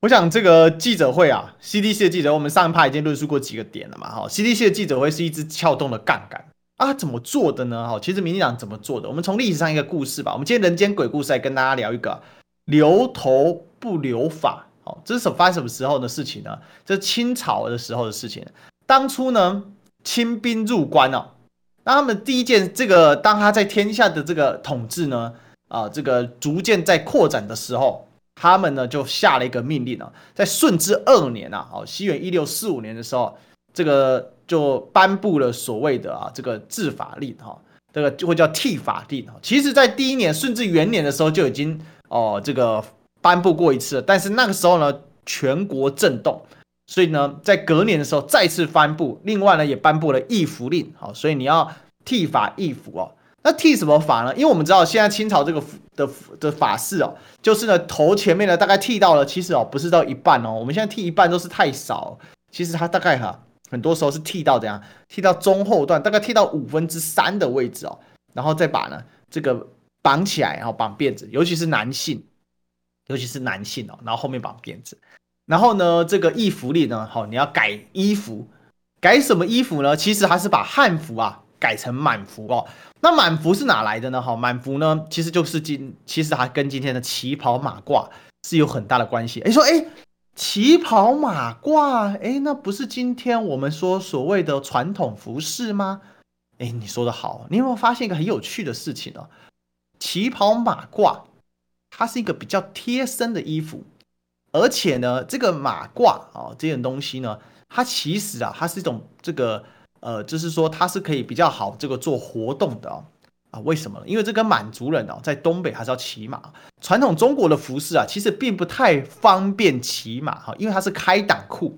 我想这个记者会啊，CDC 的记者，我们上一趴已经论述过几个点了嘛。哈，CDC 的记者会是一支撬动的杠杆。啊，怎么做的呢？哈，其实民进党怎么做的？我们从历史上一个故事吧。我们今天人间鬼故事来跟大家聊一个留头不留法。好，这是什发生什么时候的事情呢？这是清朝的时候的事情。当初呢，清兵入关哦，那他们第一件这个，当他在天下的这个统治呢，啊，这个逐渐在扩展的时候，他们呢就下了一个命令啊，在顺治二年啊，哦，西元一六四五年的时候，这个。就颁布了所谓的啊这个治法令哈，这个就会叫替法令哈。其实，在第一年顺治元年的时候就已经哦这个颁布过一次了，但是那个时候呢全国震动，所以呢在隔年的时候再次颁布。另外呢也颁布了易服令，好，所以你要剃法易服哦。那剃什么法呢？因为我们知道现在清朝这个的的法式哦，就是呢头前面呢大概剃到了，其实哦不是到一半哦，我们现在剃一半都是太少，其实它大概哈。很多时候是剃到怎样？剃到中后段，大概剃到五分之三的位置哦，然后再把呢这个绑起来，然后绑辫子，尤其是男性，尤其是男性哦，然后后面绑辫子，然后呢这个易服令呢，好，你要改衣服，改什么衣服呢？其实还是把汉服啊改成满服哦。那满服是哪来的呢？哈，满服呢其实就是今，其实还跟今天的旗袍马褂是有很大的关系。诶，说诶。旗袍马褂，哎，那不是今天我们说所谓的传统服饰吗？哎，你说的好，你有没有发现一个很有趣的事情呢？旗袍马褂，它是一个比较贴身的衣服，而且呢，这个马褂啊，这件东西呢，它其实啊，它是一种这个呃，就是说它是可以比较好这个做活动的哦。啊，为什么呢？因为这个满族人哦，在东北还是要骑马。传统中国的服饰啊，其实并不太方便骑马哈，因为它是开裆裤。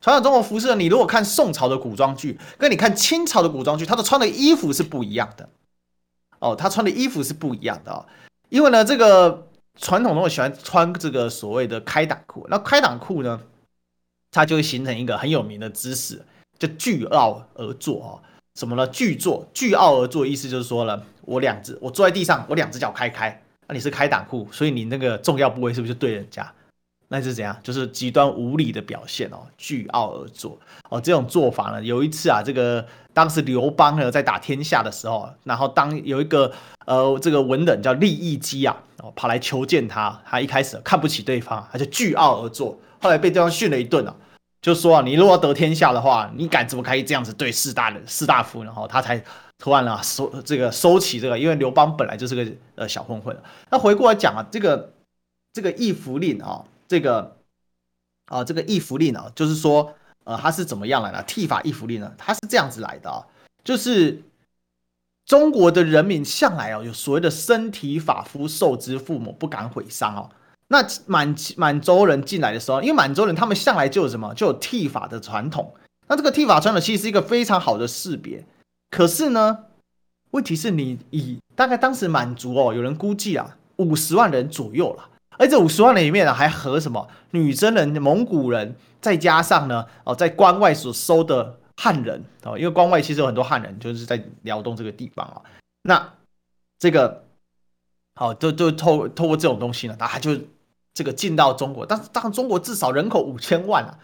传统中国服饰，你如果看宋朝的古装剧，跟你看清朝的古装剧，他的穿的衣服是不一样的。哦，他穿的衣服是不一样的哦。因为呢，这个传统中喜欢穿这个所谓的开裆裤。那开裆裤呢，它就会形成一个很有名的姿势，就巨傲而坐哦。什么呢？巨坐，巨傲而坐，意思就是说了，我两只，我坐在地上，我两只脚开开，那、你是开裆裤，所以你那个重要部位是不是就对人家？那是怎样？就是极端无礼的表现哦，倨傲而坐哦。这种做法呢，有一次啊，这个当时刘邦呢在打天下的时候，然后当有一个呃这个文人叫利益姬啊，哦跑来求见他，他一开始看不起对方，他就倨傲而坐，后来被对方训了一顿啊，就说啊，你如果得天下的话，你敢怎么可以这样子对士大人士大夫？然后他才突然啊收这个收起这个，因为刘邦本来就是个呃小混混。那回过来讲啊，这个这个义符令啊。这个啊，这个义符令啊，就是说，呃，它是怎么样来的？剃发义符令呢？它是这样子来的啊，就是中国的人民向来啊，有所谓的身体发肤受之父母，不敢毁伤哦。那满满洲人进来的时候，因为满洲人他们向来就有什么，就有剃发的传统。那这个剃发传统其实是一个非常好的识别。可是呢，问题是你以大概当时满族哦，有人估计啊，五十万人左右了。而这五十万人里面呢，还和什么女真人、蒙古人，再加上呢，哦，在关外所收的汉人哦，因为关外其实有很多汉人，就是在辽东这个地方啊。那这个，好，就就透透过这种东西呢，他就这个进到中国。但是，当中国至少人口五千万啊，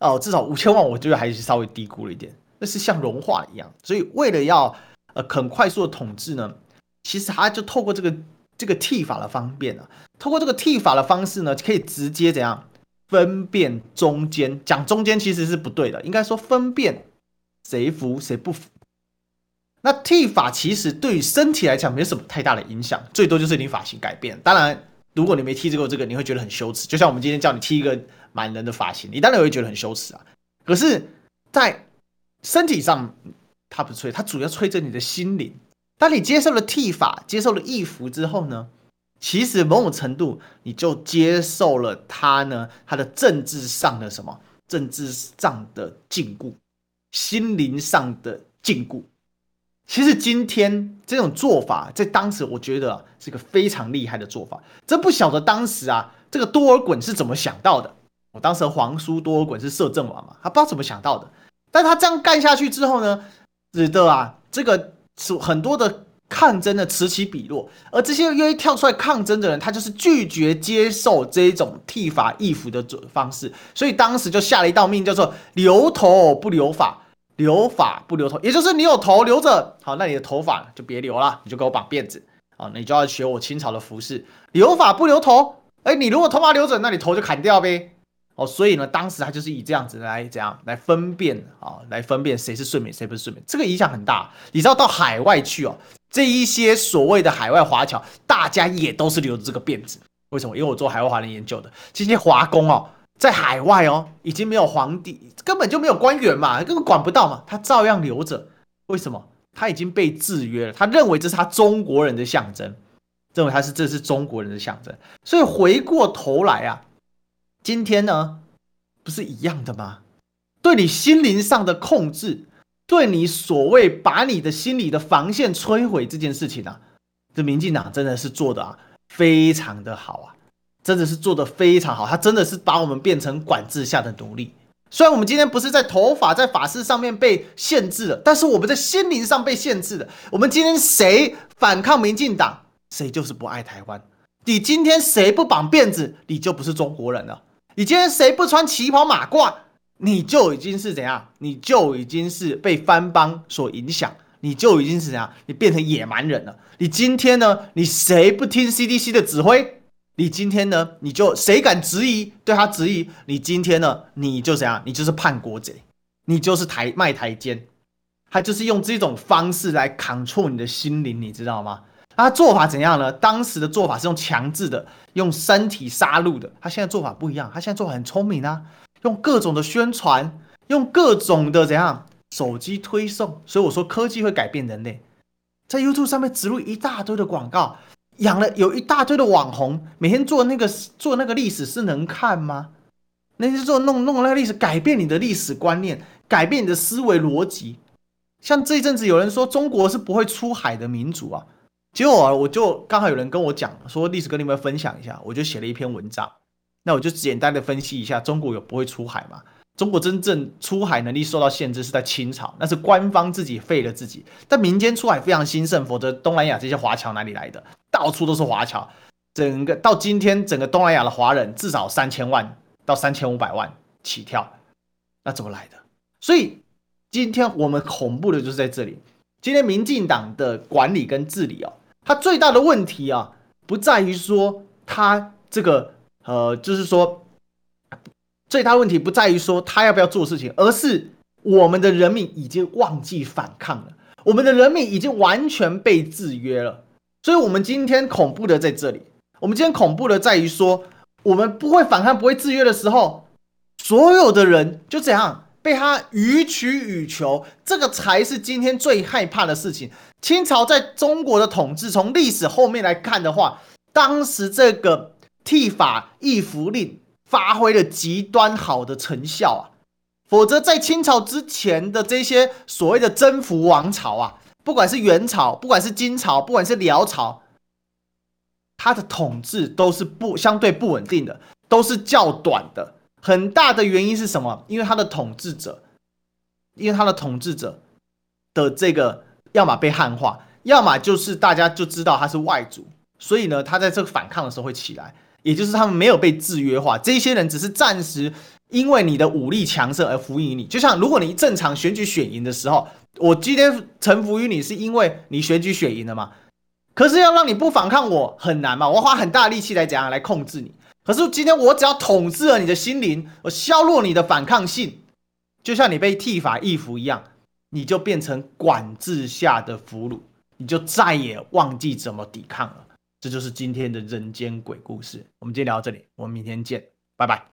哦，至少五千万，我觉得还是稍微低估了一点。那是像融化一样，所以为了要呃很快速的统治呢，其实他就透过这个。这个剃法的方便啊，透过这个剃法的方式呢，可以直接怎样分辨中间？讲中间其实是不对的，应该说分辨谁服谁不服。那剃发其实对于身体来讲没有什么太大的影响，最多就是你发型改变。当然，如果你没剃过这个，你会觉得很羞耻。就像我们今天叫你剃一个满人的发型，你当然会觉得很羞耻啊。可是，在身体上，它不吹，它主要吹着你的心灵。当你接受了剃发，接受了易服之后呢，其实某种程度你就接受了他呢，他的政治上的什么？政治上的禁锢，心灵上的禁锢。其实今天这种做法，在当时我觉得啊是个非常厉害的做法。这不晓得当时啊，这个多尔衮是怎么想到的。我当时皇叔多尔衮是摄政王嘛，他不知道怎么想到的。但他这样干下去之后呢，使得啊这个。是很多的抗争的此起彼落，而这些愿意跳出来抗争的人，他就是拒绝接受这一种剃发易服的方式，所以当时就下了一道命，叫做留头不留发，留发不留头，也就是你有头留着，好，那你的头发就别留了，你就给我绑辫子，好，你就要学我清朝的服饰，留发不留头，哎，你如果头发留着，那你头就砍掉呗。哦，所以呢，当时他就是以这样子来怎样来分辨啊，来分辨谁是顺民，谁不是顺民，这个影响很大。你知道到海外去哦，这一些所谓的海外华侨，大家也都是留着这个辫子。为什么？因为我做海外华人研究的，这些华工哦，在海外哦，已经没有皇帝，根本就没有官员嘛，根本管不到嘛，他照样留着。为什么？他已经被制约了，他认为这是他中国人的象征，认为他是这是中国人的象征。所以回过头来啊。今天呢，不是一样的吗？对你心灵上的控制，对你所谓把你的心理的防线摧毁这件事情啊，这民进党真的是做的啊，非常的好啊，真的是做的非常好。他真的是把我们变成管制下的奴隶。虽然我们今天不是在头发在发饰上面被限制了，但是我们在心灵上被限制了。我们今天谁反抗民进党，谁就是不爱台湾。你今天谁不绑辫子，你就不是中国人了。你今天谁不穿旗袍马褂，你就已经是怎样？你就已经是被番邦所影响，你就已经是怎样？你变成野蛮人了。你今天呢？你谁不听 CDC 的指挥？你今天呢？你就谁敢质疑？对他质疑？你今天呢？你就怎样？你就是叛国贼，你就是台卖台奸，他就是用这种方式来 control 你的心灵，你知道吗？他做法怎样呢？当时的做法是用强制的，用身体杀戮的。他现在做法不一样，他现在做法很聪明啊，用各种的宣传，用各种的怎样手机推送。所以我说科技会改变人类，在 YouTube 上面植入一大堆的广告，养了有一大堆的网红，每天做那个做那个历史是能看吗？那些做弄弄那个历史，改变你的历史观念，改变你的思维逻辑。像这一阵子有人说中国是不会出海的民族啊。结果，我就刚好有人跟我讲说，历史跟你们分享一下，我就写了一篇文章。那我就简单的分析一下，中国有不会出海吗？中国真正出海能力受到限制是在清朝，那是官方自己废了自己。但民间出海非常兴盛，否则东南亚这些华侨哪里来的？到处都是华侨，整个到今天，整个东南亚的华人至少三千万到三千五百万起跳，那怎么来的？所以今天我们恐怖的就是在这里。今天民进党的管理跟治理哦，它最大的问题啊，不在于说它这个呃，就是说最大问题不在于说他要不要做事情，而是我们的人民已经忘记反抗了，我们的人民已经完全被制约了。所以，我们今天恐怖的在这里。我们今天恐怖的在于说，我们不会反抗、不会制约的时候，所有的人就这样。被他予取予求，这个才是今天最害怕的事情。清朝在中国的统治，从历史后面来看的话，当时这个剃发易服令发挥了极端好的成效啊。否则，在清朝之前的这些所谓的征服王朝啊，不管是元朝，不管是金朝，不管是辽朝，它的统治都是不相对不稳定的，都是较短的。很大的原因是什么？因为他的统治者，因为他的统治者的这个，要么被汉化，要么就是大家就知道他是外族，所以呢，他在这个反抗的时候会起来，也就是他们没有被制约化。这些人只是暂时因为你的武力强盛而服于你。就像如果你正常选举选赢的时候，我今天臣服于你，是因为你选举选赢了嘛？可是要让你不反抗我很难嘛？我花很大力气来怎样来控制你？可是今天我只要统治了你的心灵，我削弱你的反抗性，就像你被剃发易服一样，你就变成管制下的俘虏，你就再也忘记怎么抵抗了。这就是今天的人间鬼故事。我们今天聊到这里，我们明天见，拜拜。